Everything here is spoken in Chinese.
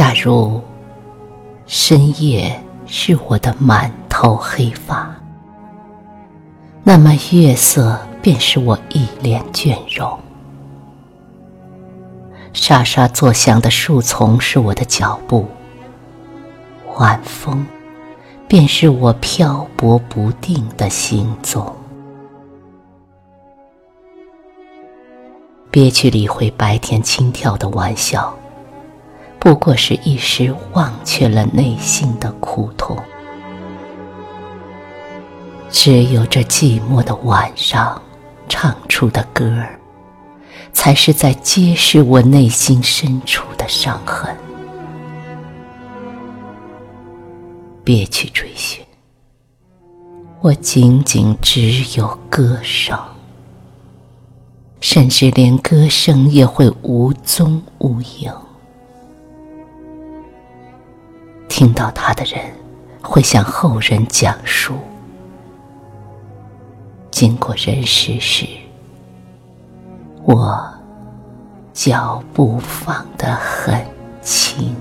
假如深夜是我的满头黑发，那么月色便是我一脸倦容。沙沙作响的树丛是我的脚步，晚风便是我漂泊不定的行踪。别去理会白天轻佻的玩笑，不过是一时忘却了内心的苦痛。只有这寂寞的晚上，唱出的歌儿。才是在揭示我内心深处的伤痕。别去追寻，我仅仅只有歌声，甚至连歌声也会无踪无影。听到他的人，会向后人讲述，经过人世时。我脚步放得很轻。